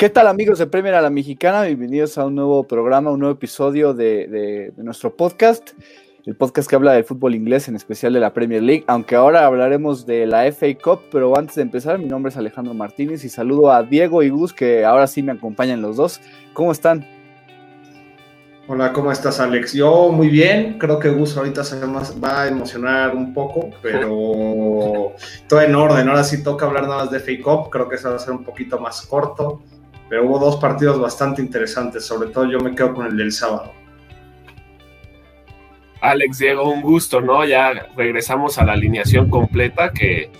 ¿Qué tal amigos de Premier a la Mexicana? Bienvenidos a un nuevo programa, un nuevo episodio de, nuestro podcast, el podcast que habla del fútbol inglés, en especial de la Premier League, aunque ahora hablaremos de la FA Cup, pero antes de empezar, mi nombre es Alejandro Martínez y saludo a Diego y Gus, que ahora sí me acompañan los dos. ¿Cómo están? Hola, ¿cómo estás Alex? Yo muy bien, creo que Gus ahorita se va a emocionar un poco, pero todo en orden, ahora sí toca hablar nada más de FA Cup, creo que se va a ser un poquito más corto pero hubo dos partidos bastante interesantes, sobre todo yo me quedo con el del sábado. Alex, Diego, un gusto, ¿no? Ya regresamos a la alineación completa, que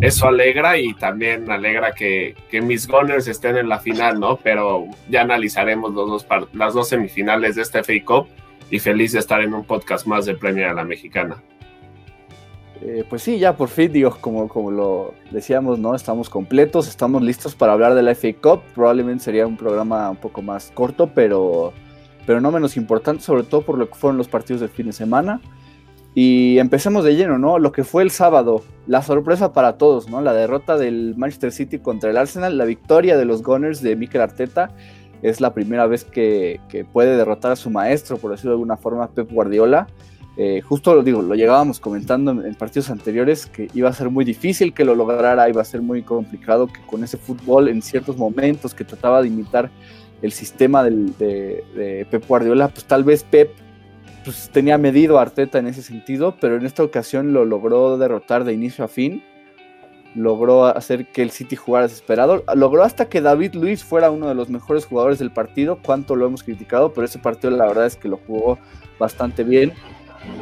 eso alegra y también alegra que, mis Gunners estén en la final, ¿no? Pero ya analizaremos los dos las dos semifinales de este FA Cup y feliz de estar en un podcast más de Premier a la Mexicana. Eh, pues sí, ya por fin, digo, como, como lo decíamos, ¿no? Estamos completos, estamos listos para hablar de la FA Cup. Probablemente sería un programa un poco más corto, pero, pero no menos importante, sobre todo por lo que fueron los partidos del fin de semana. Y empecemos de lleno, ¿no? Lo que fue el sábado, la sorpresa para todos, ¿no? La derrota del Manchester City contra el Arsenal, la victoria de los Gunners de Mikel Arteta. Es la primera vez que, que puede derrotar a su maestro, por decirlo de alguna forma, Pep Guardiola. Eh, justo lo digo, lo llegábamos comentando en, partidos anteriores que iba a ser muy difícil que lo lograra, iba a ser muy complicado que con ese fútbol en ciertos momentos que trataba de imitar el sistema de, Pep Guardiola, pues tal vez Pep pues, tenía medido a Arteta en ese sentido, pero en esta ocasión lo logró derrotar de inicio a fin, logró hacer que el City jugara desesperado, logró hasta que David Luis fuera uno de los mejores jugadores del partido, cuánto lo hemos criticado, pero ese partido la verdad es que lo jugó bastante bien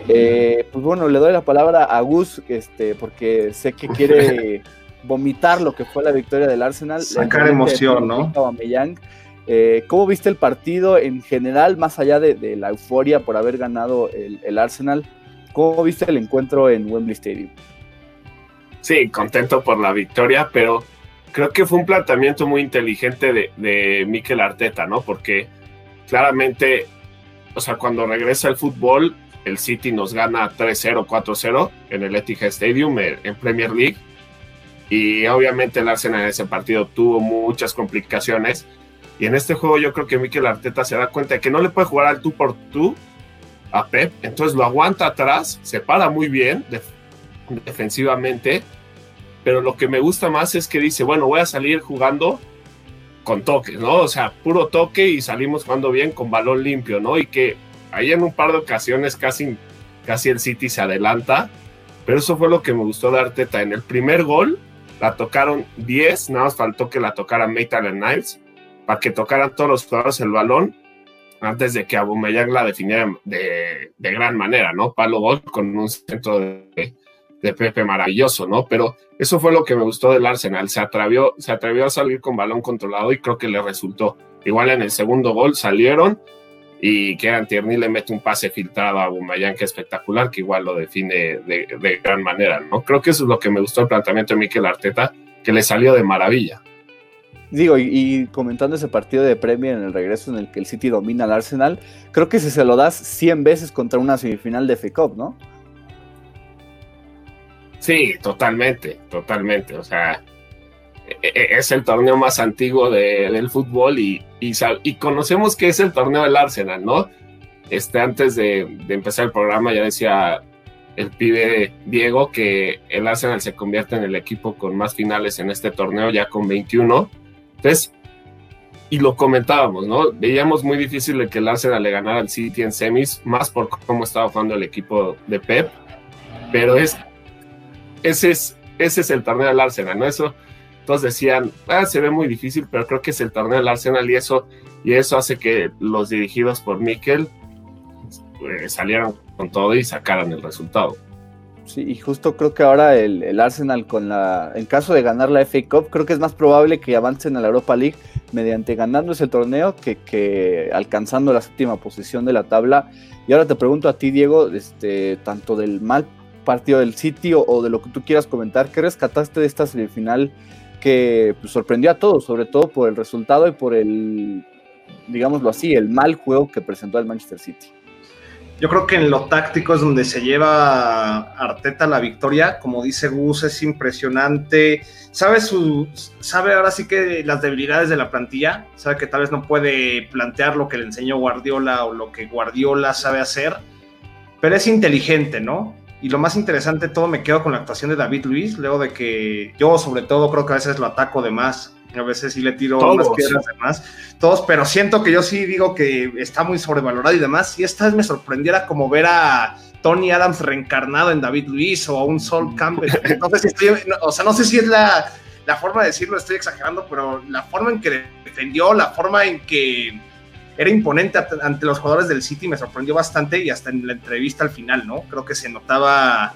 eh, pues bueno, le doy la palabra a Gus, este, porque sé que quiere vomitar lo que fue la victoria del Arsenal. Sacar emoción, ¿no? Eh, ¿Cómo viste el partido en general, más allá de, la euforia por haber ganado el, Arsenal? ¿Cómo viste el encuentro en Wembley Stadium? Sí, contento por la victoria, pero creo que fue un planteamiento muy inteligente de, de Mikel Arteta, ¿no? Porque claramente, o sea, cuando regresa el fútbol, el City nos gana 3-0, 4-0 en el Etihad Stadium eh, en Premier League. Y obviamente el Arsenal en ese partido tuvo muchas complicaciones. Y en este juego yo creo que Mikel Arteta se da cuenta de que no le puede jugar al tú por tú a Pep. Entonces lo aguanta atrás, se para muy bien defensivamente. Pero lo que me gusta más es que dice, bueno, voy a salir jugando con toques, ¿no? O sea, puro toque y salimos jugando bien con balón limpio, ¿no? Y que ahí en un par de ocasiones casi, casi el City se adelanta, pero eso fue lo que me gustó de Arteta. En el primer gol la tocaron 10, nada más faltó que la tocaran Maitland Niles para que tocaran todos los jugadores el balón antes de que Aubameyang la definiera de, gran manera, ¿no? Palo gol con un centro de, Pepe maravilloso, ¿no? Pero eso fue lo que me gustó del Arsenal. Se atrevió, se atrevió a salir con balón controlado y creo que le resultó. Igual en el segundo gol salieron, y que Tierney le mete un pase filtrado a Bumayán que espectacular, que igual lo define de, gran manera, ¿no? Creo que eso es lo que me gustó el planteamiento de Mikel Arteta, que le salió de maravilla. Digo, y, comentando ese partido de Premier en el regreso en el que el City domina al Arsenal, creo que si se lo das 100 veces contra una semifinal de FA Cup, ¿no? Sí, totalmente, totalmente. O sea, es el torneo más antiguo del fútbol y, y, conocemos que es el torneo del Arsenal, ¿no? Este, antes de, empezar el programa ya decía el pibe Diego que el Arsenal se convierte en el equipo con más finales en este torneo, ya con 21. Entonces, y lo comentábamos, ¿no? Veíamos muy difícil que el Arsenal le ganara al City en semis, más por cómo estaba jugando el equipo de Pep, pero es, ese, es, ese es el torneo del Arsenal, ¿no? Eso todos decían, ah, se ve muy difícil, pero creo que es el torneo del Arsenal y eso, y eso hace que los dirigidos por Mikel pues, salieran con todo y sacaran el resultado. Sí, y justo creo que ahora el, Arsenal con la, en caso de ganar la FA Cup, creo que es más probable que avancen a la Europa League mediante ganando ese torneo que, que alcanzando la séptima posición de la tabla. Y ahora te pregunto a ti, Diego, este, tanto del mal partido del City o, o de lo que tú quieras comentar, ¿qué rescataste de esta semifinal que pues, sorprendió a todos, sobre todo por el resultado y por el, digámoslo así, el mal juego que presentó el Manchester City. Yo creo que en lo táctico es donde se lleva Arteta la victoria. Como dice Gus, es impresionante. Sabe, su, sabe ahora sí que las debilidades de la plantilla. Sabe que tal vez no puede plantear lo que le enseñó Guardiola o lo que Guardiola sabe hacer. Pero es inteligente, ¿no? Y lo más interesante, todo me quedo con la actuación de David Luis, luego de que yo sobre todo creo que a veces lo ataco de más, a veces sí le tiro unas piedras de más, todos, pero siento que yo sí digo que está muy sobrevalorado y demás, y esta vez me sorprendiera como ver a Tony Adams reencarnado en David Luis o a un Sol Campbell, entonces estoy, o sea, no sé si es la, la forma de decirlo, estoy exagerando, pero la forma en que defendió, la forma en que era imponente ante los jugadores del City, me sorprendió bastante y hasta en la entrevista al final, ¿no? Creo que se notaba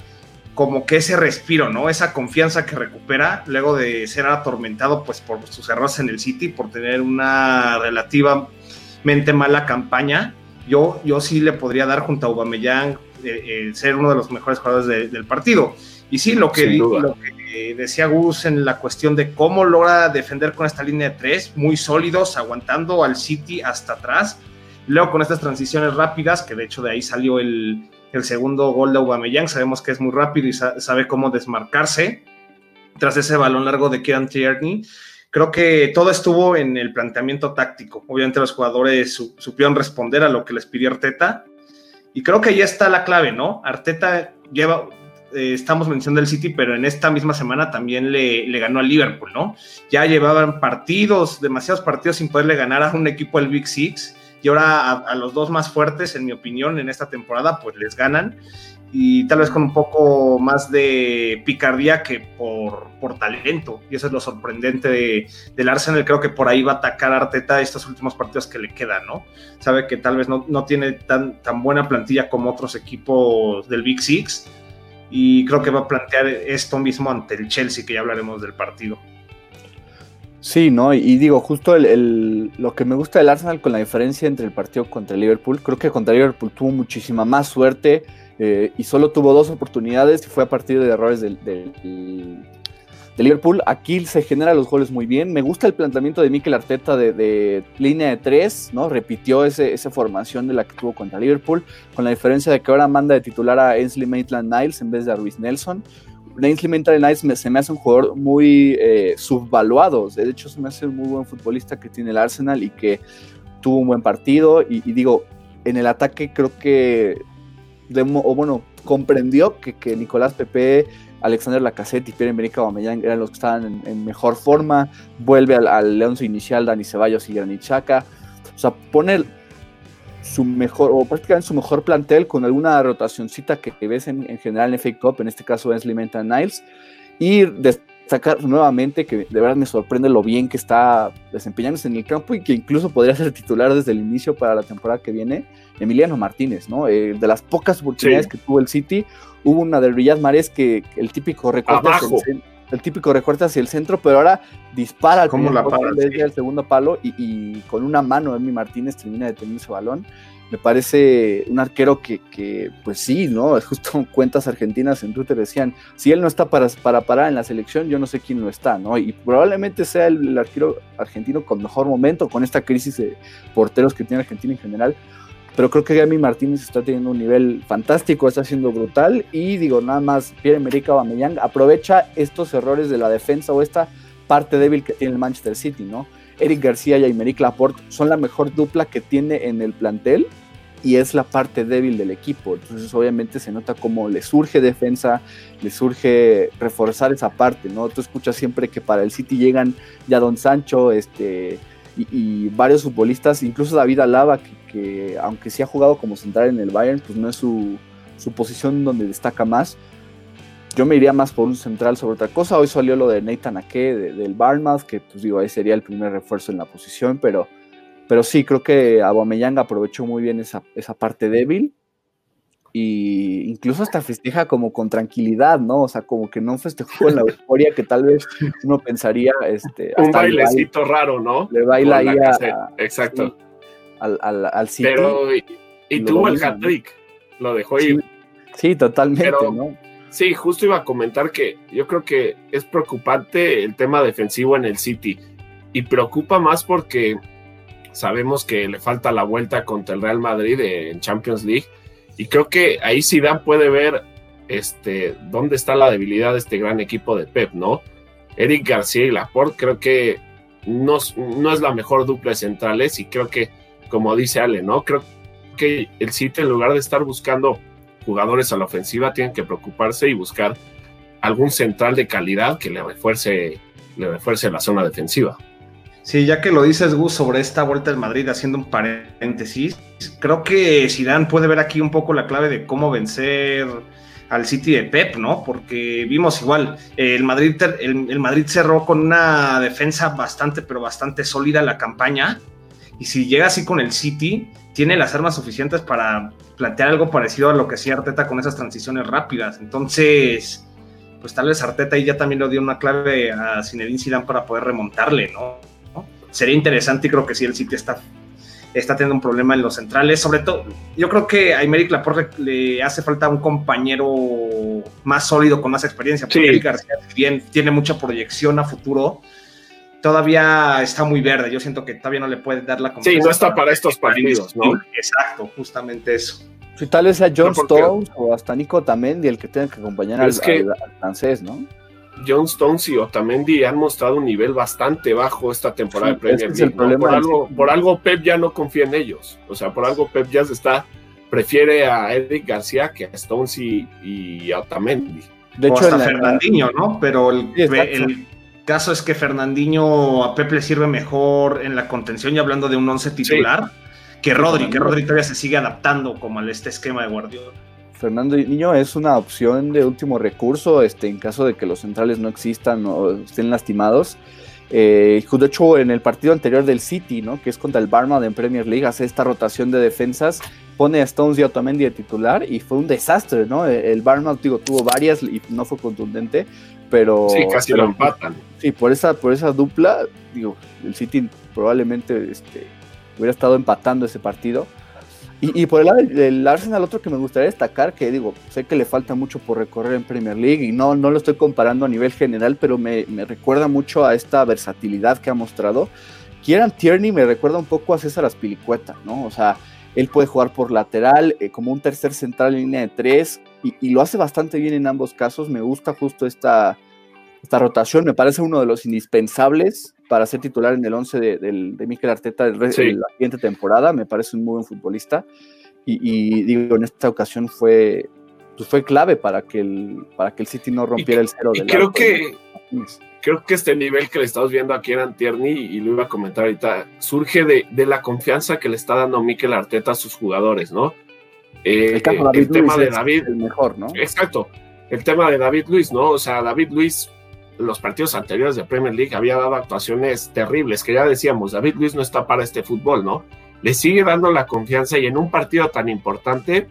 como que ese respiro, ¿no? Esa confianza que recupera luego de ser atormentado pues por sus errores en el City, por tener una relativamente mala campaña. Yo, yo sí le podría dar junto a Aubameyang eh, ser uno de los mejores jugadores del partido. Y sí, lo que, lo que decía Gus en la cuestión de cómo logra defender con esta línea de tres, muy sólidos, aguantando al City hasta atrás. Luego con estas transiciones rápidas, que de hecho de ahí salió el, el segundo gol de Aubameyang, sabemos que es muy rápido y sabe cómo desmarcarse tras ese balón largo de Kieran Tierney. Creo que todo estuvo en el planteamiento táctico. Obviamente los jugadores supieron responder a lo que les pidió Arteta. Y creo que ahí está la clave, ¿no? Arteta lleva, eh, estamos mencionando el City, pero en esta misma semana también le, ganó al Liverpool, ¿no? Ya llevaban partidos, demasiados partidos sin poderle ganar a un equipo del Big Six, y ahora a, los dos más fuertes, en mi opinión, en esta temporada, pues les ganan, y tal vez con un poco más de picardía que por, por talento, y eso es lo sorprendente del Arsenal, creo que por ahí va a atacar a Arteta estos últimos partidos que le quedan, ¿no? Sabe que tal vez no, no tiene tan, tan buena plantilla como otros equipos del Big Six, y creo que va a plantear esto mismo ante el Chelsea, que ya hablaremos del partido. Sí, ¿no? Y, digo, justo el, lo que me gusta del Arsenal con la diferencia entre el partido contra el Liverpool, creo que contra el Liverpool tuvo muchísima más suerte eh, y solo tuvo dos oportunidades y fue a partir de errores del, de Liverpool. Aquí se generan los goles muy bien. Me gusta el planteamiento de Mikel Arteta de, línea de tres, ¿no? Repitió ese, esa formación de la que tuvo contra Liverpool, con la diferencia de que ahora manda de titular a Ainsley Maitland Niles en vez de a Ruiz Nelson. Ainsley Maitland Niles se me hace un jugador muy eh, subvaluado. De hecho, se me hace un muy buen futbolista que tiene el Arsenal y que tuvo un buen partido. Y, digo, en el ataque creo que, o bueno, comprendió que, que Nicolás Pepe Alexander Lacazette y Pierre-Emerick Aubameyang eran los que estaban en, mejor forma. Vuelve al, al León inicial Dani Ceballos y Granit Xhaka. O sea, pone su mejor, o prácticamente su mejor plantel con alguna rotacioncita que, ves en, general en FA Cup, en este caso es Limenta Niles. Y destacar nuevamente que de verdad me sorprende lo bien que está desempeñándose en el campo y que incluso podría ser titular desde el inicio para la temporada que viene, Emiliano Martínez, ¿no? Eh, de las pocas oportunidades que tuvo el City, hubo una de Riyad Mahrez que el típico recorte hacia el, el, típico recorte hacia el centro, pero ahora dispara al la desde el segundo palo y, con una mano Emi Martínez termina de tener ese balón. Me parece un arquero que, pues sí, ¿no? Es justo cuentas argentinas en Twitter decían, si él no está para, para parar en la selección, yo no sé quién lo está, ¿no? Y probablemente sea el arquero argentino con mejor momento, con esta crisis de porteros que tiene Argentina en general, pero creo que Gami Martínez está teniendo un nivel fantástico, está siendo brutal y digo, nada más, Pierre-Emerick Aubameyang aprovecha estos errores de la defensa o esta parte débil que tiene el Manchester City, ¿no? Eric García y Aymeric Laporte son la mejor dupla que tiene en el plantel y es la parte débil del equipo. Entonces, obviamente se nota como le surge defensa, le surge reforzar esa parte, ¿no? Tú escuchas siempre que para el City llegan ya Don Sancho, este, y, varios futbolistas, incluso David Alaba, que, aunque sí ha jugado como central en el Bayern, pues no es su, posición donde destaca más. Yo me iría más por un central sobre otra cosa. Hoy salió lo de Nathan Ake del Barnmouth, que pues digo, ahí sería el primer refuerzo en la posición, pero, pero sí, creo que Aubameyang aprovechó muy bien esa, esa parte débil y incluso hasta festeja como con tranquilidad, ¿no? O sea, como que no festejó con la euforia que tal vez uno pensaría, este... Un bailecito raro, ¿no? Le baila ahí a, Exacto. al, al, al City. Pero, y, tuvo el hat-trick, lo dejó ir. Sí, totalmente, ¿no? Sí, justo iba a comentar que yo creo que es preocupante el tema defensivo en el City y preocupa más porque sabemos que le falta la vuelta contra el Real Madrid en Champions League Y creo que ahí Zidane puede ver este, dónde está la debilidad de este gran equipo de Pep, ¿no? Eric García y Laporte creo que no, no es la mejor dupla de centrales y creo que, como dice Ale, ¿no? Creo que el City en lugar de estar buscando jugadores a la ofensiva, tienen que preocuparse y buscar algún central de calidad que le refuerce, le refuerce la zona defensiva. Sí, ya que lo dices, Gus, sobre esta vuelta del Madrid, haciendo un paréntesis, creo que Zidane puede ver aquí un poco la clave de cómo vencer al City de Pep, ¿no? Porque vimos igual, el Madrid, el, Madrid cerró con una defensa bastante, pero bastante sólida la campaña. Y si llega así con el City, tiene las armas suficientes para plantear algo parecido a lo que hacía Arteta con esas transiciones rápidas. Entonces, pues tal vez Arteta ahí ya también le dio una clave a Zinedine Zidane para poder remontarle, ¿no? Sería interesante y creo que sí el City está está teniendo un problema en los centrales. Sobre todo, yo creo que a Aymeric Laporte le hace falta un compañero más sólido, con más experiencia. Porque Eric García bien, tiene mucha proyección a futuro. Todavía está muy verde. Yo siento que todavía no le puede dar la confianza. Sí, no está para estos partidos, ¿no? Exacto, justamente eso. Si tal vez a John Stones o hasta Nico Tamendi el que tenga que acompañar al, francés, ¿no? John Stones y Otamendi han mostrado un nivel bastante bajo esta temporada de Premier League. Por, algo, por algo Pep ya no confía en ellos. O sea, por algo Pep ya se está, prefiere a Eric García que a Stones y, a Otamendi. De hecho, hasta Fernandinho, ¿no? Pero el, el, caso es que Fernandinho a Pep le sirve mejor en la contención y hablando de un once titular que Rodri, que Rodri todavía se sigue adaptando como a este esquema de Guardiola. Fernando Niño es una opción de último recurso este, en caso de que los centrales no existan o estén lastimados. Eh, de hecho, en el partido anterior del City, ¿no? que es contra el Barma en Premier League, hace esta rotación de defensas, pone a Stones y a Otamendi de titular y fue un desastre. ¿no? El Barma digo, tuvo varias y no fue contundente, pero. Sí, casi lo empatan. Sí, por esa, por esa dupla, digo, el City probablemente este, hubiera estado empatando ese partido. Y, por el lado del Arsenal, otro que me gustaría destacar, que digo, sé que le falta mucho por recorrer en Premier League y no, no lo estoy comparando a nivel general, pero me, recuerda mucho a esta versatilidad que ha mostrado. Kieran Tierney me recuerda un poco a César Aspilicueta, ¿no? O sea, él puede jugar por lateral, eh, como un tercer central en línea de tres, y, lo hace bastante bien en ambos casos. Me gusta justo esta, esta rotación, me parece uno de los indispensables para ser titular en el 11 de, de, Mikel Arteta de la siguiente temporada. Me parece un muy buen futbolista. Y, digo, en esta ocasión fue, pues fue clave para que el, para que el City no rompiera el cero. Y creo que, creo que este nivel que le estamos viendo aquí en Antierni, y lo iba a comentar ahorita, surge de, de la confianza que le está dando Mikel Arteta a sus jugadores, ¿no? el, eh, tema de David. el mejor, ¿no? Exacto. El tema de David Luis, ¿no? O sea, David Luis los partidos anteriores de Premier League había dado actuaciones terribles, que ya decíamos, David Luis no está para este fútbol, ¿no? Le sigue dando la confianza y en un partido tan importante,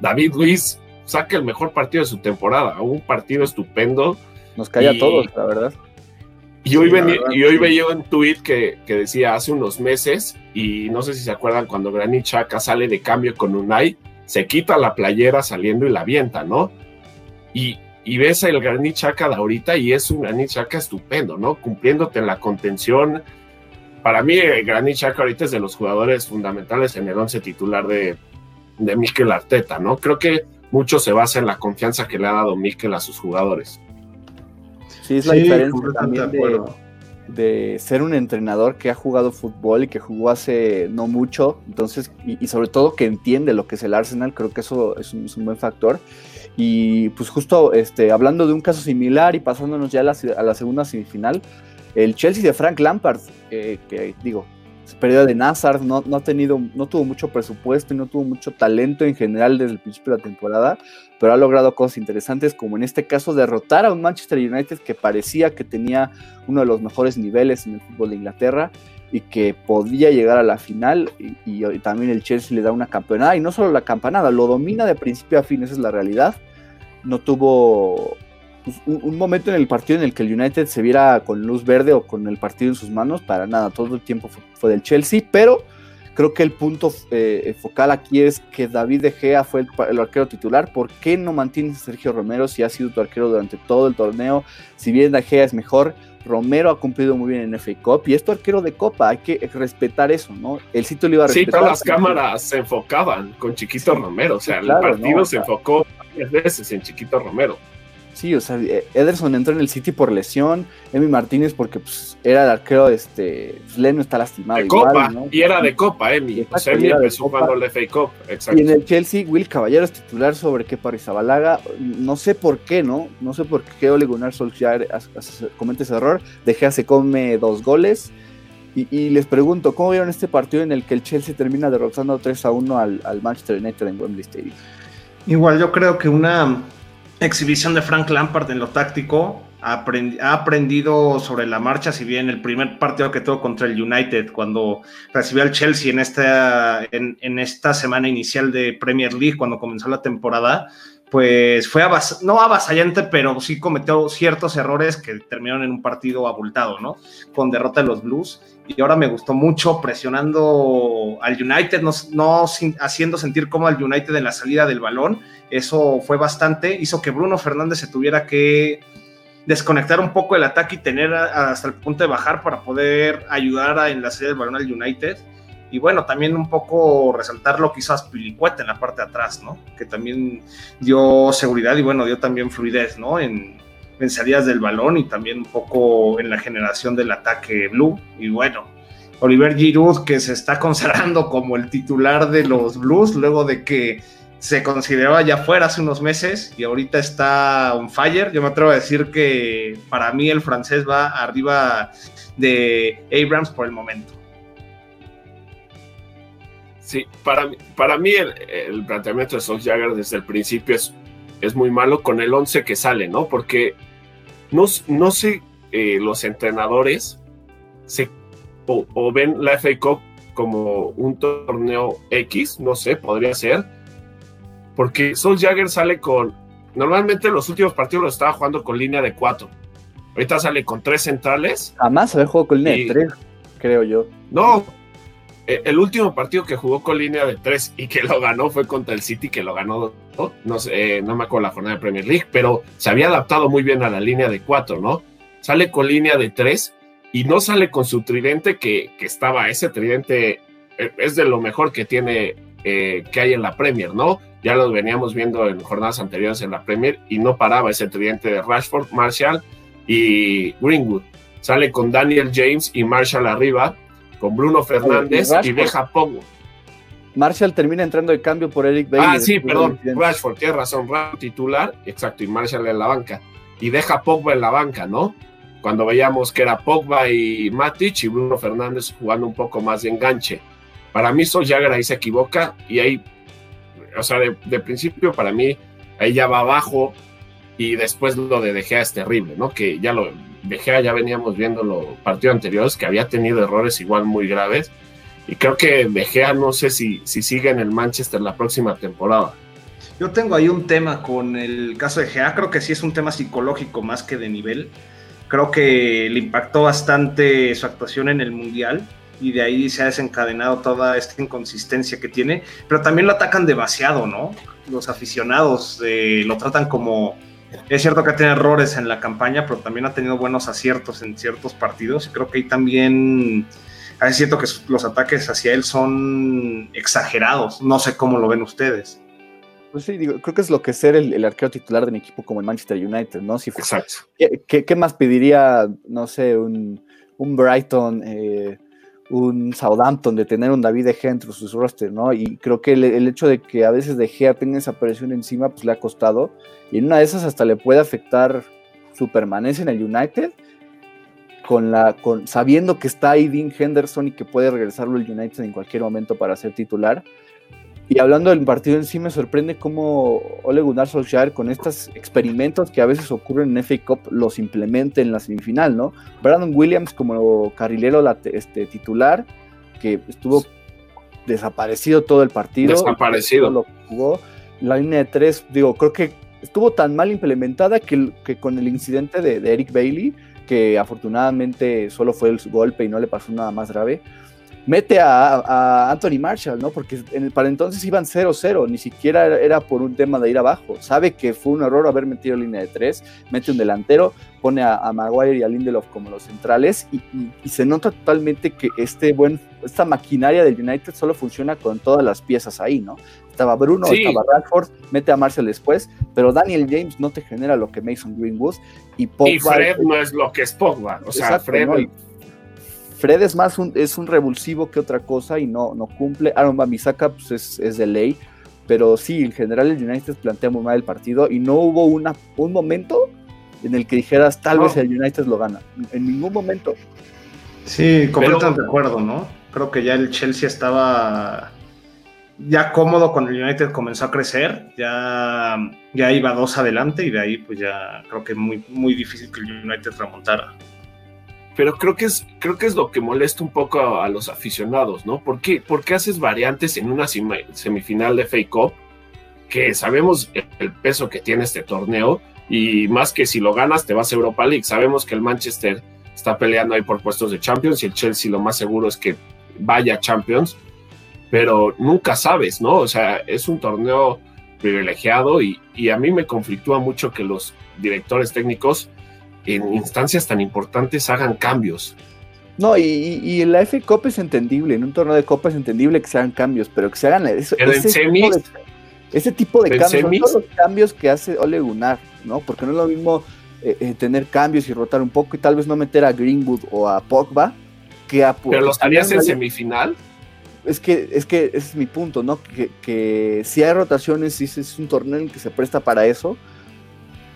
David Luis saca el mejor partido de su temporada, un partido estupendo. Nos cae a todos, la verdad. Y hoy, y hoy veía un tuit que, que, decía hace unos meses, y no sé si se acuerdan cuando Granit Xhaka sale de cambio con Unai, se quita la playera saliendo y la avienta, ¿no? Y, y ves el Granit Xhaka de ahorita y es un Granit Xhaka estupendo, ¿no? Cumpliéndote en la contención. Para mí, el Granit Xhaka ahorita es de los jugadores fundamentales en el once titular de, de Mikel Arteta, ¿no? Creo que mucho se basa en la confianza que le ha dado Mikel a sus jugadores. Sí, es la diferencia también de, ser un entrenador que ha jugado fútbol y que jugó hace no mucho, entonces, y, sobre todo que entiende lo que es el Arsenal, creo que eso es un, es un buen factor. Y pues justo este, hablando de un caso similar y pasándonos ya a la, segunda semifinal, el Chelsea de Frank Lampard, que digo, perdió de Nazar, no, no, ha tenido, no tuvo mucho presupuesto y no tuvo mucho talento en general desde el principio de la temporada, pero ha logrado cosas interesantes, como en este caso derrotar a un Manchester United que parecía que tenía uno de los mejores niveles en el fútbol de Inglaterra y que podía llegar a la final y, también el Chelsea le da una campeonada y no solo la campanada, lo domina de principio a fin, esa es la realidad. No tuvo pues, un, momento en el partido en el que el United se viera con luz verde o con el partido en sus manos, para nada, todo el tiempo fue, del Chelsea, pero Creo que el punto eh, focal aquí es que David De Gea fue el, arquero titular. ¿Por qué no mantienes a Sergio Romero si ha sido tu arquero durante todo el torneo? Si bien De Gea es mejor, Romero ha cumplido muy bien en FA Cup y es tu arquero de Copa, hay que respetar eso, ¿no? El sitio lo iba a respetar. Sí, todas las cámaras se enfocaban con Chiquito Romero, o sea, el partido se enfocó varias veces en Chiquito Romero. Sí, o sea, eh, Ederson entró en el City por lesión, Emi Martínez porque pues, era el arquero, este, pues, Leno está lastimado. De Copa, y era de Copa, Emi. o sea, Emi empezó jugando el FA Cup, exacto. Y en el Chelsea, Will Caballero es titular sobre Kepa Rizabalaga, no sé por qué, ¿no? No sé por qué Ole Gunnar Solskjaer comete ese error, Dejea se come dos goles, y, les pregunto, ¿cómo vieron este partido en el que el Chelsea termina derrotando 3 a 1 al, al Manchester United en Wembley Stadium? Igual yo creo que una exhibición de Frank Lampard en lo táctico. Ha, aprendido sobre la marcha, si bien el primer partido que tuvo contra el United, cuando recibió al Chelsea en esta, en, esta semana inicial de Premier League, cuando comenzó la temporada, pues fue no avasallante, pero sí cometió ciertos errores que terminaron en un partido abultado, ¿no? Con derrota de los Blues. Y ahora me gustó mucho presionando al United, no, no haciendo sentir como al United en la salida del balón eso fue bastante, hizo que Bruno Fernández se tuviera que desconectar un poco el ataque y tener hasta el punto de bajar para poder ayudar a, en la serie del balón al United. Y bueno, también un poco resaltar lo que hizo Aspilicueta en la parte de atrás, ¿no? Que también dio seguridad y bueno, dio también fluidez, ¿no? En, en salidas del balón y también un poco en la generación del ataque blue. Y bueno, Oliver Giroud que se está consagrando como el titular de los Blues luego de que se consideraba ya fuera hace unos meses y ahorita está on fire. Yo me atrevo a decir que para mí el francés va arriba de Abrams por el momento. Sí, para, para mí el, planteamiento de Jagger desde el principio es, es muy malo con el 11 que sale, ¿no? Porque no, no sé, eh, los entrenadores se, o, o, ven la FA Cup como un torneo X, no sé, podría ser, porque Sol Jagger sale con. Normalmente los últimos partidos los estaba jugando con línea de cuatro. Ahorita sale con tres centrales. Jamás había jugado con línea de tres, creo yo. No. E, el último partido que jugó con línea de tres y que lo ganó fue contra el City, que lo ganó, no, sé, no me acuerdo la jornada de Premier League, pero se había adaptado muy bien a la línea de cuatro, ¿no? Sale con línea de tres y no sale con su tridente que, que estaba, ese tridente eh, es de lo mejor que tiene, eh, que hay en la Premier, ¿no? ya los veníamos viendo en jornadas anteriores en la Premier y no paraba ese tridente de Rashford, Marshall y Greenwood. Sale con Daniel James y Marshall arriba, con Bruno Fernández y, deja Pogba. Marshall termina entrando de cambio por Eric Bailey. Ah, sí, perdón, Rashford, tiene razón, Rashford titular, exacto, y Marshall en la banca. Y deja Pogba en la banca, ¿no? Cuando veíamos que era Pogba y Matic y Bruno Fernández jugando un poco más de enganche. Para mí, Jagger ahí se equivoca y ahí o sea, de, principio para mí ahí ya va abajo y después lo de De Gea es terrible, ¿no? Que ya lo De Gea ya veníamos viendo los partidos anteriores que había tenido errores igual muy graves y creo que De Gea no sé si, si sigue en el Manchester la próxima temporada. Yo tengo ahí un tema con el caso de Gea, creo que sí es un tema psicológico más que de nivel. Creo que le impactó bastante su actuación en el Mundial y de ahí se ha desencadenado toda esta inconsistencia que tiene, pero también lo atacan demasiado, ¿no? Los aficionados eh, lo tratan como... Es cierto que tiene errores en la campaña, pero también ha tenido buenos aciertos en ciertos partidos. Creo que ahí también es cierto que los ataques hacia él son exagerados. No sé cómo lo ven ustedes. Pues sí, digo, creo que es lo que es ser el, arquero titular de un equipo como el Manchester United, ¿no? Si Exacto. ¿qué, qué, más pediría, no sé, un, un Brighton, eh, un Southampton, de tener un David De entre sus roster, ¿no? Y creo que el, hecho de que a veces De Gea tenga esa presión encima, pues le ha costado. Y en una de esas hasta le puede afectar su permanencia en el United, con la, con, sabiendo que está ahí Dean Henderson y que puede regresarlo al United en cualquier momento para ser titular. Y hablando del partido en sí, me sorprende cómo Ole Gunnar Solskjaer con estos experimentos que a veces ocurren en FA Cup los implemente en la semifinal, ¿no? Brandon Williams como carrilero este, titular, que estuvo desaparecido todo el partido. Desaparecido. Lo jugó. La línea de tres, digo, creo que estuvo tan mal implementada que, que con el incidente de, de Eric Bailey, que afortunadamente solo fue el golpe y no le pasó nada más grave, mete a, Anthony Marshall, ¿no? Porque en el, para entonces iban 0-0, ni siquiera era por un tema de ir abajo. Sabe que fue un error haber metido línea de tres, mete un delantero, pone a, Maguire y a Lindelof como los centrales y, se nota totalmente que este buen, esta maquinaria del United solo funciona con todas las piezas ahí, ¿no? Estaba Bruno, estaba Radford, mete a Marshall después, pero Daniel James no te genera lo que Mason Greenwood y Pogba. Y Fred no es lo que es Pogba, o sea, Fred... Fred es más un, es un revulsivo que otra cosa y no, no cumple. Aaron Bamisaka pues es, es, de ley, pero sí, en general el United plantea muy mal el partido y no hubo una, un momento en el que dijeras tal vez el United lo gana. En ningún momento. Sí, completamente de acuerdo, ¿no? Creo que ya el Chelsea estaba ya cómodo cuando el United comenzó a crecer, ya, ya iba dos adelante y de ahí pues ya creo que muy, muy difícil que el United remontara pero creo que es, creo que es lo que molesta un poco a, los aficionados, ¿no? ¿Por qué, haces variantes en una semifinal de Fake Cup? Que sabemos el, peso que tiene este torneo y más que si lo ganas te vas a Europa League. Sabemos que el Manchester está peleando ahí por puestos de Champions y el Chelsea lo más seguro es que vaya a Champions, pero nunca sabes, ¿no? O sea, es un torneo privilegiado y, y a mí me conflictúa mucho que los directores técnicos en instancias tan importantes hagan cambios. No, y, y, la F Cup es entendible, en un torneo de Copa es entendible que se hagan cambios, pero que se hagan ese, tipo de, cambios, son los cambios que hace Ole Gunnar, ¿no? Porque no es lo mismo eh, eh, tener cambios y rotar un poco y tal vez no meter a Greenwood o a Pogba que a... Pero los harías en semifinal. Es que, es que ese es mi punto, ¿no? Que, que si hay rotaciones, si es un torneo en que se presta para eso,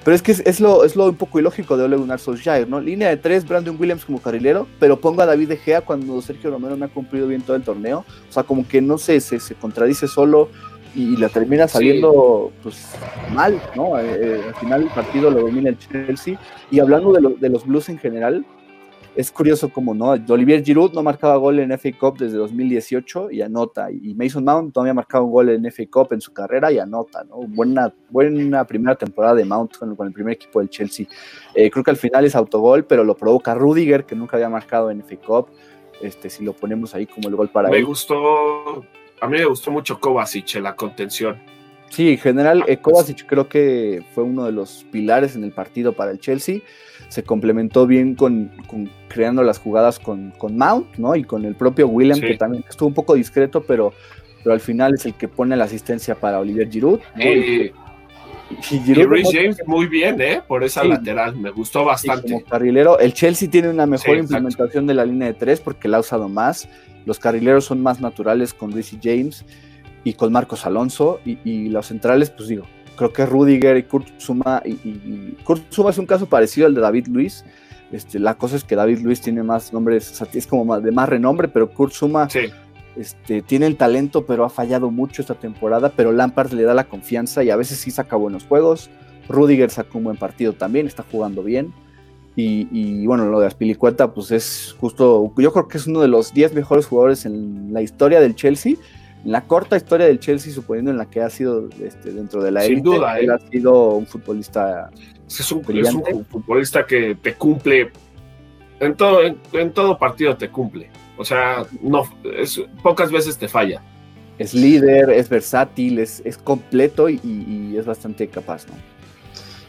pero es que es, lo, es lo un poco ilógico de Ole Gunnar Solskjaer, ¿no? Línea de tres, Brandon Williams como carrilero, pero pongo a David De Gea cuando Sergio Romero me ha cumplido bien todo el torneo. O sea, como que no sé, se, se contradice solo y, la termina saliendo pues mal, ¿no? Eh, eh, al final el partido lo domina el Chelsea. Y hablando de, de los Blues en general, es curioso como no, Olivier Giroud no marcaba gol en FA Cup desde 2018 y anota, y Mason Mount no había marcado un gol en FA Cup en su carrera y anota, ¿no? Buena, buena primera temporada de Mount con, el primer equipo del Chelsea. Eh, creo que al final es autogol, pero lo provoca Rudiger, que nunca había marcado en FA Cup, este, si lo ponemos ahí como el gol para me gustó, a mí me gustó mucho Kovacic en la contención. Sí, en general, eh, Kovacic creo que fue uno de los pilares en el partido para el Chelsea se complementó bien con, creando las jugadas con, Mount, ¿no? Y con el propio William, que también estuvo un poco discreto, pero, pero al final es el que pone la asistencia para Olivier Giroud. Y, Giroud James muy bien, ¿eh? Por esa lateral, me gustó bastante. como carrilero, el Chelsea tiene una mejor implementación de la línea de tres porque la ha usado más. Los carrileros son más naturales con Reece James y con Marcos Alonso. Y, y los centrales, pues digo, creo que Rudiger y Kurt Zuma, y, Kurt Zuma es un caso parecido al de David Luis. Este, la cosa es que David Luis tiene más nombres, es como de más renombre, pero Kurt Zuma este, tiene el talento, pero ha fallado mucho esta temporada, pero Lampard le da la confianza y a veces sí saca buenos juegos. Rudiger sacó un buen partido también, está jugando bien. Y, bueno, lo de Aspilicueta, pues es justo, yo creo que es uno de los 10 mejores jugadores en la historia del Chelsea la corta historia del Chelsea, suponiendo en la que ha sido este, dentro de la Sin duda, él ¿eh? ha sido un futbolista. Es un, futbolista que te cumple en todo, en, todo partido te cumple. O sea, no, es, pocas veces te falla. Es líder, es versátil, es, es completo y, es bastante capaz, ¿no?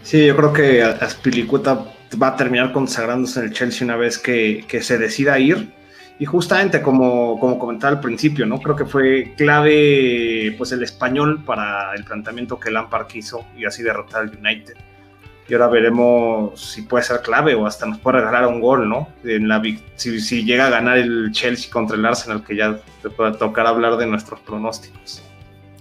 Sí, yo creo que Aspilicueta va a terminar consagrándose en el Chelsea una vez que, que se decida ir y justamente como, como comentaba al principio, ¿no? Creo que fue clave pues el español para el planteamiento que Lampard quiso y así derrotar al United. Y ahora veremos si puede ser clave o hasta nos puede regalar un gol, ¿no? En la, si, si llega a ganar el Chelsea contra el Arsenal, que ya te puede tocar hablar de nuestros pronósticos.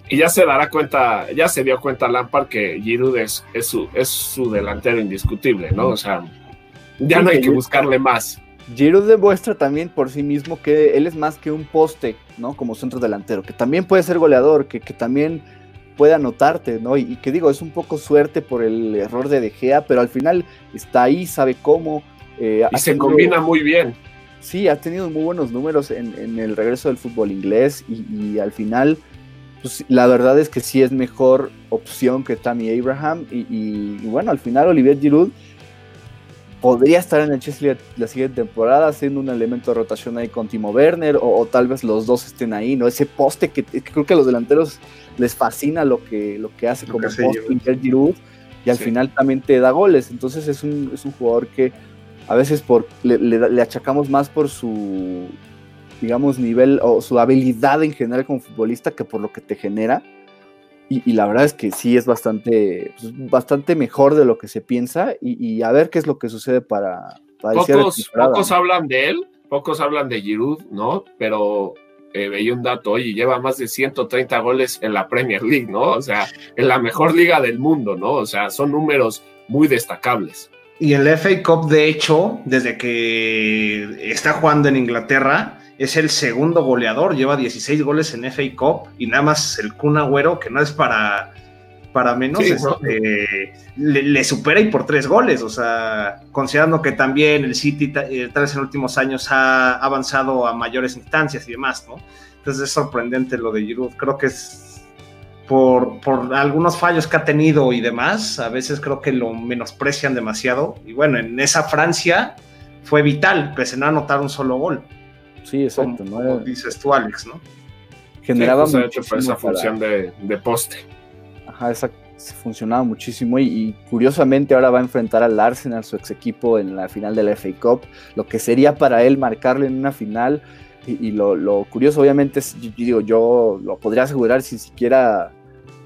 Y ya se dará cuenta, ya se dio cuenta Lampard que Giroud es, es, su, es su delantero indiscutible, ¿no? O sea, ya no hay que buscarle más. Giroud demuestra también por sí mismo que él es más que un poste, ¿no? Como centro delantero, que también puede ser goleador, que, que también puede anotarte, ¿no? Y, que digo, es un poco suerte por el error de De Gea, pero al final está ahí, sabe cómo. Eh, y se combina muy bien. Sí, ha tenido muy buenos números en, el regreso del fútbol inglés y, al final, pues, la verdad es que sí es mejor opción que Tammy Abraham y, y bueno, al final Olivier Giroud podría estar en el Chelsea la, siguiente temporada, siendo un elemento de rotación ahí con Timo Werner, o, tal vez los dos estén ahí, ¿no? Ese poste que, creo que a los delanteros les fascina lo que, lo que hace como poste Giroud, y al final también te da goles. Entonces es un, es un jugador que a veces por, le, le, achacamos más por su, digamos, nivel o su habilidad en general como futbolista que por lo que te genera. Y, la verdad es que sí es bastante, pues, bastante mejor de lo que se piensa y, a ver qué es lo que sucede para... para pocos, pocos hablan de él, pocos hablan de Giroud, ¿no? Pero eh, veía un dato, oye, lleva más de 130 goles en la Premier League, ¿no? O sea, en la mejor liga del mundo, ¿no? O sea, son números muy destacables. Y el FA Cup, de hecho, desde que está jugando en Inglaterra, es el segundo goleador, lleva 16 goles en FA Cup y nada más el Kun Agüero, que no es para, para menos, este, le, supera y por tres goles, o sea, considerando que también el City eh, tal vez en últimos años ha avanzado a mayores instancias y demás, ¿no? Entonces es sorprendente lo de Giroud, creo que es por, por, algunos fallos que ha tenido y demás, a veces creo que lo menosprecian demasiado. Y bueno, en esa Francia fue vital, pese a no anotar un solo gol. Sí, exacto. Como, dices tú, Alex, ¿no? Generaba sí, pues, esa función de, poste. Ajá, exacto. Funcionaba muchísimo y, curiosamente ahora va a enfrentar al Arsenal, su ex equipo, en la final de la FA Cup, lo que sería para él marcarle en una final y, lo, curioso, obviamente, es, yo, digo, yo lo podría asegurar sin siquiera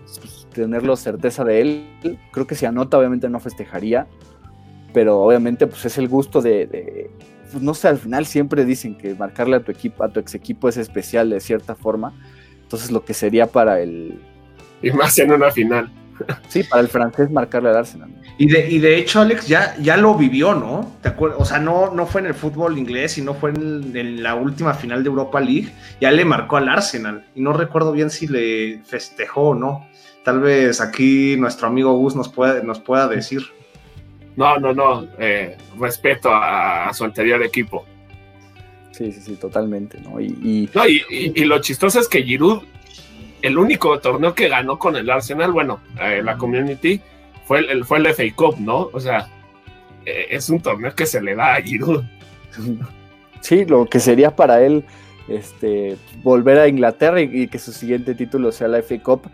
pues, tenerlo certeza de él. Creo que si anota, obviamente no festejaría, pero obviamente, pues es el gusto de, pues, no sé, al final siempre dicen que marcarle a tu equipo, a tu ex equipo es especial de cierta forma. Entonces, lo que sería para el. Y más en una final. Sí, para el francés marcarle al Arsenal. Y de, y de hecho, Alex ya, ya lo vivió, ¿no? ¿Te O sea, no, no fue en el fútbol inglés, sino fue en, la última final de Europa League. Ya le marcó al Arsenal. Y no recuerdo bien si le festejó o no. Tal vez aquí nuestro amigo Gus nos, puede, nos pueda decir. No, no, no. Eh, respeto a, su anterior equipo. Sí, sí, sí, totalmente, ¿no? Y, y lo chistoso es que Giroud el único torneo que ganó con el Arsenal, bueno, eh, la Community, fue el, fue el FA Cup, ¿no? O sea, eh, es un torneo que se le da a Giroud. Sí, lo que sería para él este, volver a Inglaterra y, que su siguiente título sea la FA Cup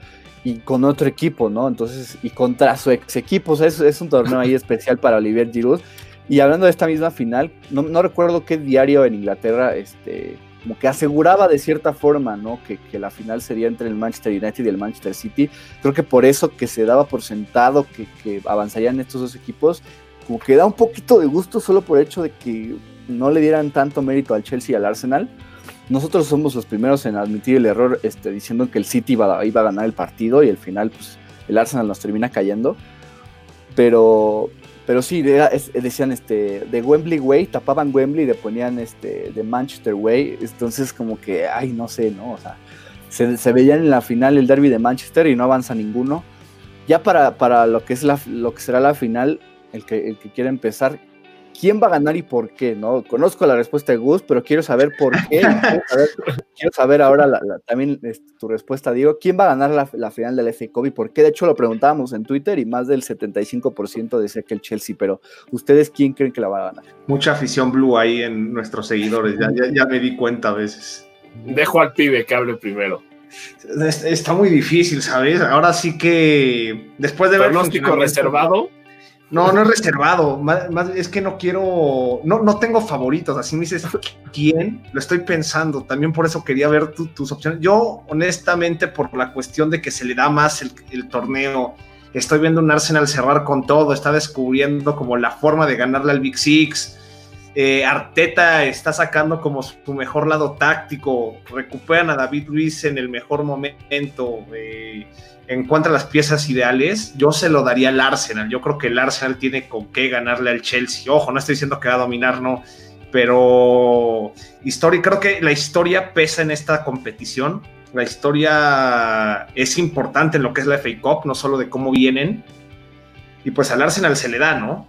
y con otro equipo, ¿no? Entonces, y contra su ex equipo, o sea, es, es un torneo ahí especial para Olivier Giroud. Y hablando de esta misma final, no, no recuerdo qué diario en Inglaterra este, como que aseguraba de cierta forma, ¿no? Que, la final sería entre el Manchester United y el Manchester City. Creo que por eso que se daba por sentado que, avanzarían estos dos equipos, como que da un poquito de gusto solo por el hecho de que no le dieran tanto mérito al Chelsea y al Arsenal. Nosotros somos los primeros en admitir el error este, diciendo que el City iba, iba a ganar el partido y al final pues, el Arsenal nos termina cayendo. Pero, pero sí, decían este, de Wembley Way, tapaban Wembley y le ponían este, de Manchester Way. Entonces, como que, ay, no sé, ¿no? O sea, se, veían en la final el derby de Manchester y no avanza ninguno. Ya para, para lo, que es la, lo que será la final, el que, el que quiere empezar, quién va a ganar y por qué, ¿no? Conozco la respuesta de Gus, pero quiero saber por qué. quiero, saber, ahora también este, tu respuesta, Diego. ¿Quién va a ganar la, final del FA Cup y por qué? De hecho, lo preguntábamos en Twitter y más del 75% decía que el Chelsea, pero ¿ustedes quién creen que la va a ganar? Mucha afición blue ahí en nuestros seguidores, ya, ya, me di cuenta a veces. Dejo al pibe que hable primero. Está muy difícil, ¿sabes? Ahora sí que después de ver... Pronóstico reservado. No, no es reservado. Más, es que no quiero. No, no tengo favoritos. Así me dices, ¿quién? Lo estoy pensando. También por eso quería ver tus opciones. Yo, honestamente, por la cuestión de que se le da más el, torneo, estoy viendo un Arsenal cerrar con todo. Está descubriendo como la forma de ganarle al Big Six. Eh, Arteta está sacando como su mejor lado táctico. Recuperan a David Luis en el mejor momento. Eh, en cuanto a las piezas ideales, yo se lo daría al Arsenal. Yo creo que el Arsenal tiene con qué ganarle al Chelsea. Ojo, no estoy diciendo que va a dominar, no. Pero historia, creo que la historia pesa en esta competición. La historia es importante en lo que es la FA Cup, no solo de cómo vienen. Y pues al Arsenal se le da, ¿no?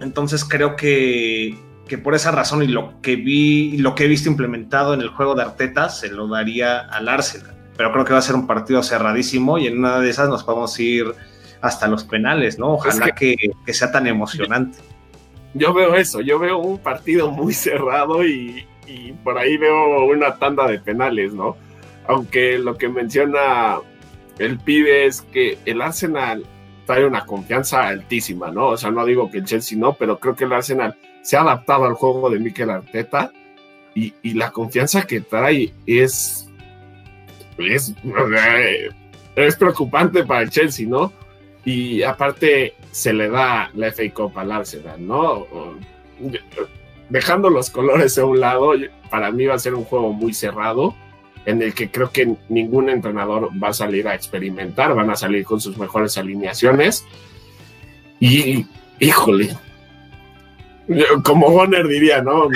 Entonces creo que, que por esa razón y lo que vi y lo que he visto implementado en el juego de Arteta, se lo daría al Arsenal pero creo que va a ser un partido cerradísimo y en una de esas nos podemos ir hasta los penales, ¿no? Ojalá que, sea tan emocionante. yo veo eso, yo veo un partido muy cerrado y, y por ahí veo una tanda de penales, ¿no? Aunque lo que menciona el pibe es que el Arsenal trae una confianza altísima, ¿no? O sea, no digo que el Chelsea no, pero creo que el Arsenal se ha adaptado al juego de Mikel Arteta y, y la confianza que trae es, es, es preocupante para el Chelsea, ¿no? Y aparte se le da la FA Cup al Arsenal, ¿no? Dejando los colores a un lado, para mí va a ser un juego muy cerrado en el que creo que ningún entrenador va a salir a experimentar, van a salir con sus mejores alineaciones. Y, híjole, como Bonner diría, ¿no?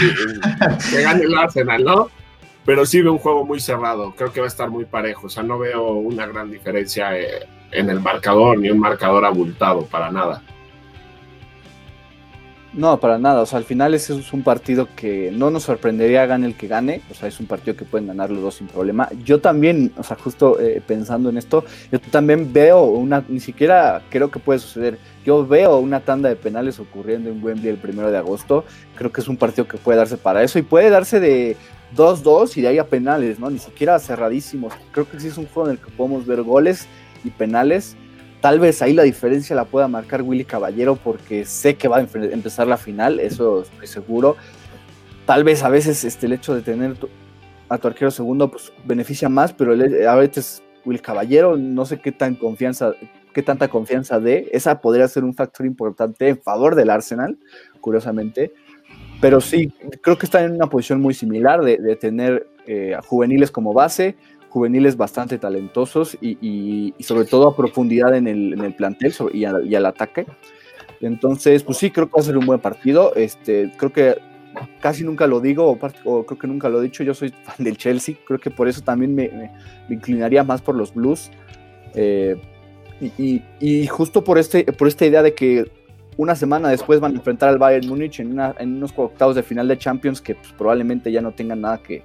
Que gane el Arsenal, ¿no? Pero sí veo un juego muy cerrado, creo que va a estar muy parejo, o sea, no veo una gran diferencia eh, en el marcador, ni un marcador abultado, para nada. No, para nada. O sea, al final es un partido que no nos sorprendería gane el que gane. O sea, es un partido que pueden ganar los dos sin problema. Yo también, o sea, justo eh, pensando en esto, yo también veo una, ni siquiera creo que puede suceder. Yo veo una tanda de penales ocurriendo en Wembley el primero de agosto. Creo que es un partido que puede darse para eso y puede darse de 2-2 y de ahí a penales, ¿no? Ni siquiera cerradísimos. Creo que sí es un juego en el que podemos ver goles y penales Tal vez ahí la diferencia la pueda marcar Willy Caballero porque sé que va a empezar la final, eso estoy seguro. Tal vez a veces este, el hecho de tener a tu arquero segundo pues, beneficia más, pero a veces Willy Caballero no sé qué tan confianza, qué tanta confianza de. Esa podría ser un factor importante en favor del Arsenal, curiosamente. Pero sí, creo que está en una posición muy similar de, tener eh, a juveniles como base, juveniles bastante talentosos y, sobre todo a profundidad en el, plantel y, al ataque. Entonces, pues sí, creo que va a ser un buen partido. Este, creo que casi nunca lo digo, o, creo que nunca lo he dicho, yo soy fan del Chelsea, creo que por eso también me, inclinaría más por los Blues. Eh, y, justo por, este, por esta idea de que una semana después van a enfrentar al Bayern Múnich en, en unos octavos de final de Champions que pues, probablemente ya no tengan nada que,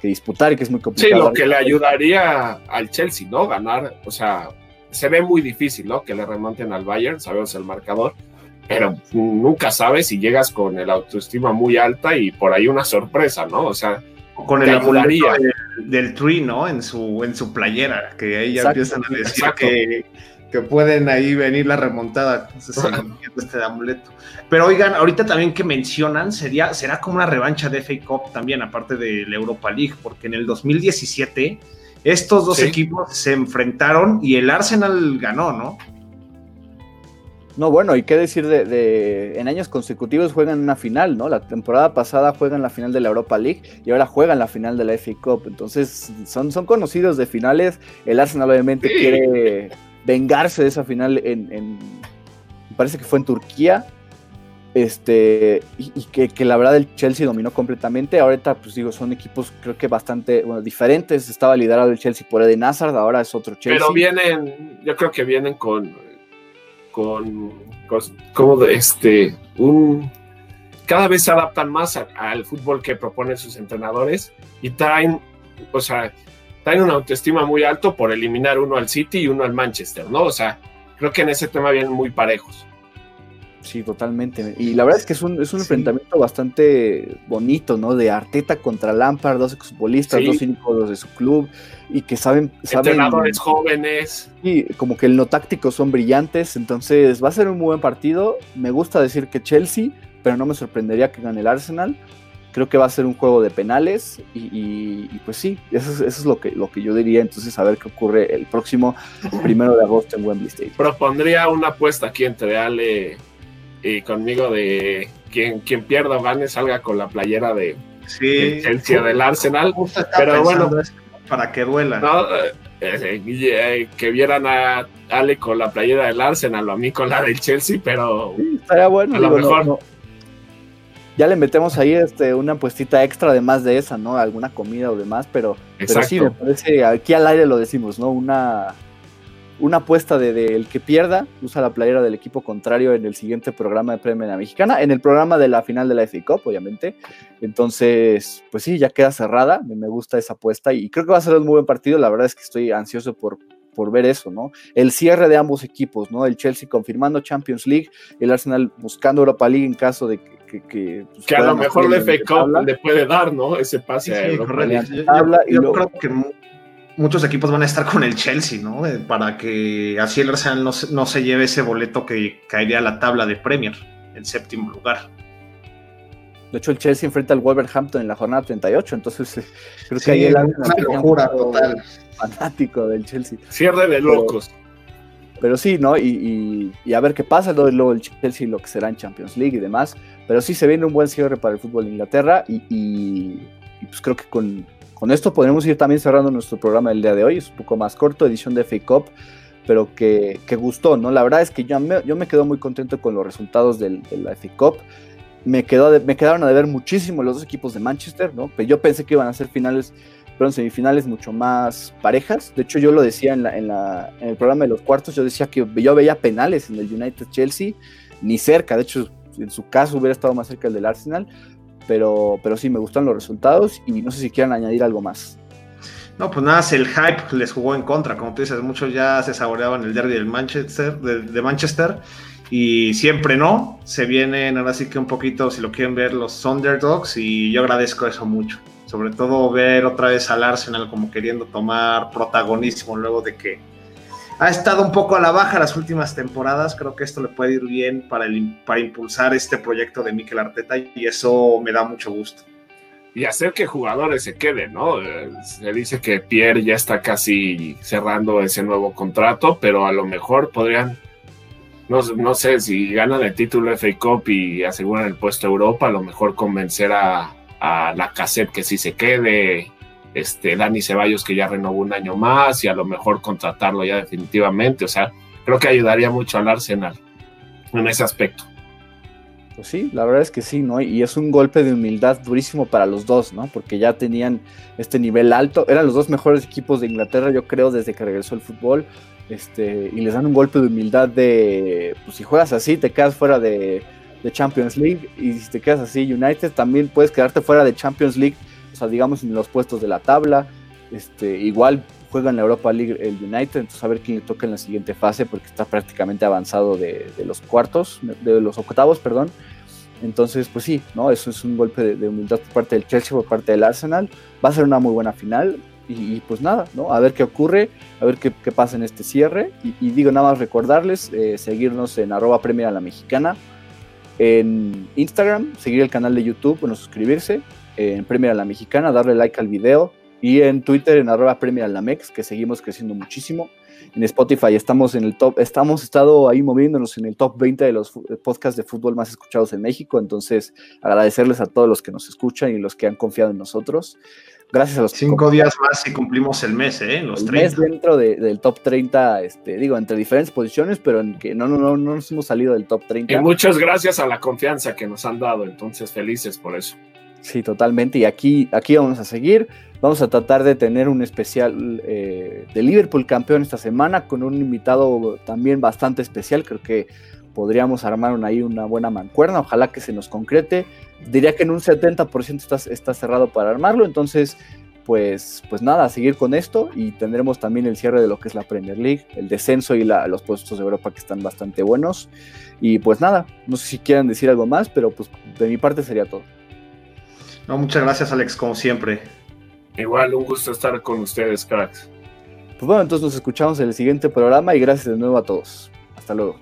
que disputar y que es muy complicado. Sí, lo que le ayudaría al Chelsea, ¿no? Ganar, o sea, se ve muy difícil, ¿no? Que le remonten al Bayern, sabemos el marcador, pero nunca sabes si llegas con el autoestima muy alta y por ahí una sorpresa, ¿no? O sea, con el amuleto del, del, tree, ¿no? En su, en su playera, que ahí ya empiezan a decir que que pueden ahí venir la remontada. este amuleto. Pero oigan, ahorita también que mencionan, sería, será como una revancha de FA Cup también, aparte de la Europa League, porque en el 2017 estos dos equipos se enfrentaron y el Arsenal ganó, ¿no? No, bueno, y qué decir de, en años consecutivos juegan una final, ¿no? La temporada pasada juegan la final de la Europa League y ahora juegan la final de la FA Cup. Entonces, son, son conocidos de finales. El Arsenal obviamente quiere vengarse de esa final en, parece que fue en Turquía, este, y, que, la verdad el Chelsea dominó completamente. Ahorita, pues digo, son equipos creo que bastante diferentes. Estaba liderado el Chelsea por Eden Hazard, ahora es otro Chelsea. Pero vienen, yo creo que vienen con, con, como de este, un, cada vez se adaptan más al fútbol que proponen sus entrenadores y traen, o sea, traen una autoestima muy alto por eliminar uno al City y uno al Manchester, ¿no? O sea, creo que en ese tema vienen muy parejos. Sí, totalmente. Y la verdad es que es un, es un enfrentamiento bastante bonito, ¿no? De Arteta contra Lampard, dos exfutbolistas, dos íconos de su club, y que saben... saben Entrenadores jóvenes. Y como que el no táctico son brillantes, entonces va a ser un muy buen partido. Me gusta decir que Chelsea, pero no me sorprendería que gane el Arsenal. Creo que va a ser un juego de penales y, pues sí, eso es, lo, que, lo que yo diría. Entonces, a ver qué ocurre el próximo primero de agosto en Wembley Stadium. Propondría una apuesta aquí entre Ale y conmigo de quien, quien pierda o gane salga con la playera de, sí, Chelsea del Arsenal. Pero bueno, para que duela. Eh, eh, que vieran a Ale con la playera del Arsenal o a mí con la del Chelsea, pero estaría bueno. A lo mejor ya le metemos ahí este, una puestita extra además de esa, ¿no? Alguna comida o demás, pero, pero sí, me parece, aquí al aire lo decimos, ¿no? Una, una apuesta de, el que pierda, usa la playera del equipo contrario en el siguiente programa de Premio Mexicana, en el programa de la final de la FA Cup, obviamente. Entonces, pues sí, ya queda cerrada, me gusta esa apuesta y creo que va a ser un muy buen partido, la verdad es que estoy ansioso por, por ver eso, ¿no? El cierre de ambos equipos, ¿no? El Chelsea confirmando Champions League, el Arsenal buscando Europa League en caso de que... Que, pues, a lo mejor el FA le puede dar, ¿no? Ese pase a Europa Yo, creo que muchos equipos van a estar con el Chelsea, ¿no? Eh, para que así el Arsenal no, no se lleve ese boleto que caería a la tabla de Premier, en séptimo lugar. De hecho, el Chelsea enfrenta al Wolverhampton en la jornada 38, entonces eh, creo que ahí el una total. fanático del Chelsea. Cierre de locos. Pero, sí, ¿no? Y, a ver qué pasa luego el Chelsea, lo que será en Champions League y demás. Pero sí se viene un buen cierre para el fútbol de Inglaterra y, pues creo que con, esto podremos ir también cerrando nuestro programa del día de hoy. Es un poco más corto, edición de FA Cup, pero que, gustó, ¿no? La verdad es que yo me, yo me quedo muy contento con los resultados del, de la FA Cup me, quedó me quedaron a deber muchísimo los dos equipos de Manchester, ¿no? Pero yo pensé que iban a ser finales, pero semifinales mucho más parejas. De hecho, yo lo decía en, la, en, la, en el programa de los cuartos, yo decía que yo veía penales en el United Chelsea, ni cerca, de hecho, en su caso hubiera estado más cerca el del Arsenal, pero, pero sí, me gustan los resultados y no sé si quieran añadir algo más. No, pues nada, el hype les jugó en contra, como tú dices, muchos ya se saboreaban el derby del Manchester, de Manchester y siempre no. Se vienen ahora sí que un poquito, si lo quieren ver, los Underdogs y yo agradezco eso mucho. Sobre todo ver otra vez al Arsenal como queriendo tomar protagonismo luego de que ha estado un poco a la baja las últimas temporadas. Creo que esto le puede ir bien para, para impulsar este proyecto de Mikel Arteta y eso me da mucho gusto. Y hacer que jugadores se queden, ¿no? Eh, se dice que Pierre ya está casi cerrando ese nuevo contrato, pero a lo mejor podrían no, sé si ganan el título FA Cup y aseguran el puesto a Europa, a lo mejor convencer a, la cassette que sí se quede, este, Dani Ceballos que ya renovó un año más y a lo mejor contratarlo ya definitivamente. O sea, creo que ayudaría mucho al Arsenal en ese aspecto. Pues sí, la verdad es que sí, ¿no? Y es un golpe de humildad durísimo para los dos, ¿no? Porque ya tenían este nivel alto, eran los dos mejores equipos de Inglaterra, yo creo, desde que regresó el fútbol este, y les dan un golpe de humildad de, pues si juegas así te quedas fuera de, Champions League y si te quedas así United también puedes quedarte fuera de Champions League, digamos en los puestos de la tabla, este, igual juega en la Europa League el United, entonces a ver quién le toca en la siguiente fase porque está prácticamente avanzado de, los cuartos, de los octavos, perdón. Entonces, pues sí, ¿no? Eso es un golpe de, de humildad por parte del Chelsea, por parte del Arsenal. Va a ser una muy buena final y, pues nada, ¿no? A ver qué ocurre, a ver qué, pasa en este cierre. Y, digo nada más recordarles, eh, seguirnos en arroba Premier a la Mexicana, en Instagram, seguir el canal de YouTube, bueno, suscribirse, en Premier a la Mexicana, darle like al video, y en Twitter en arroba Premier a la Mex, que seguimos creciendo muchísimo. En Spotify estamos en el top, estamos estado ahí moviéndonos en el top 20 de los podcasts de fútbol más escuchados en México, entonces agradecerles a todos los que nos escuchan y los que han confiado en nosotros. Gracias a los Cinco días más y cumplimos el mes, ¿eh? Los el mes dentro del top 30, este, digo, entre diferentes posiciones, pero en que no, no, no, no nos hemos salido del top 30. Y muchas gracias a la confianza que nos han dado, entonces felices por eso. Sí, totalmente. Y aquí, aquí vamos a seguir. Vamos a tratar de tener un especial eh, de Liverpool campeón esta semana con un invitado también bastante especial. Creo que podríamos armar ahí una buena mancuerna, ojalá que se nos concrete. Diría que en un 70% está, está cerrado para armarlo, entonces pues, pues nada, seguir con esto y tendremos también el cierre de lo que es la Premier League, el descenso y los puestos de Europa que están bastante buenos. Y pues nada, no sé si quieran decir algo más, pero pues de mi parte sería todo. No, muchas gracias Alex, como siempre. Igual, un gusto estar con ustedes, cracks. Pues bueno, entonces nos escuchamos en el siguiente programa y gracias de nuevo a todos. Hasta luego.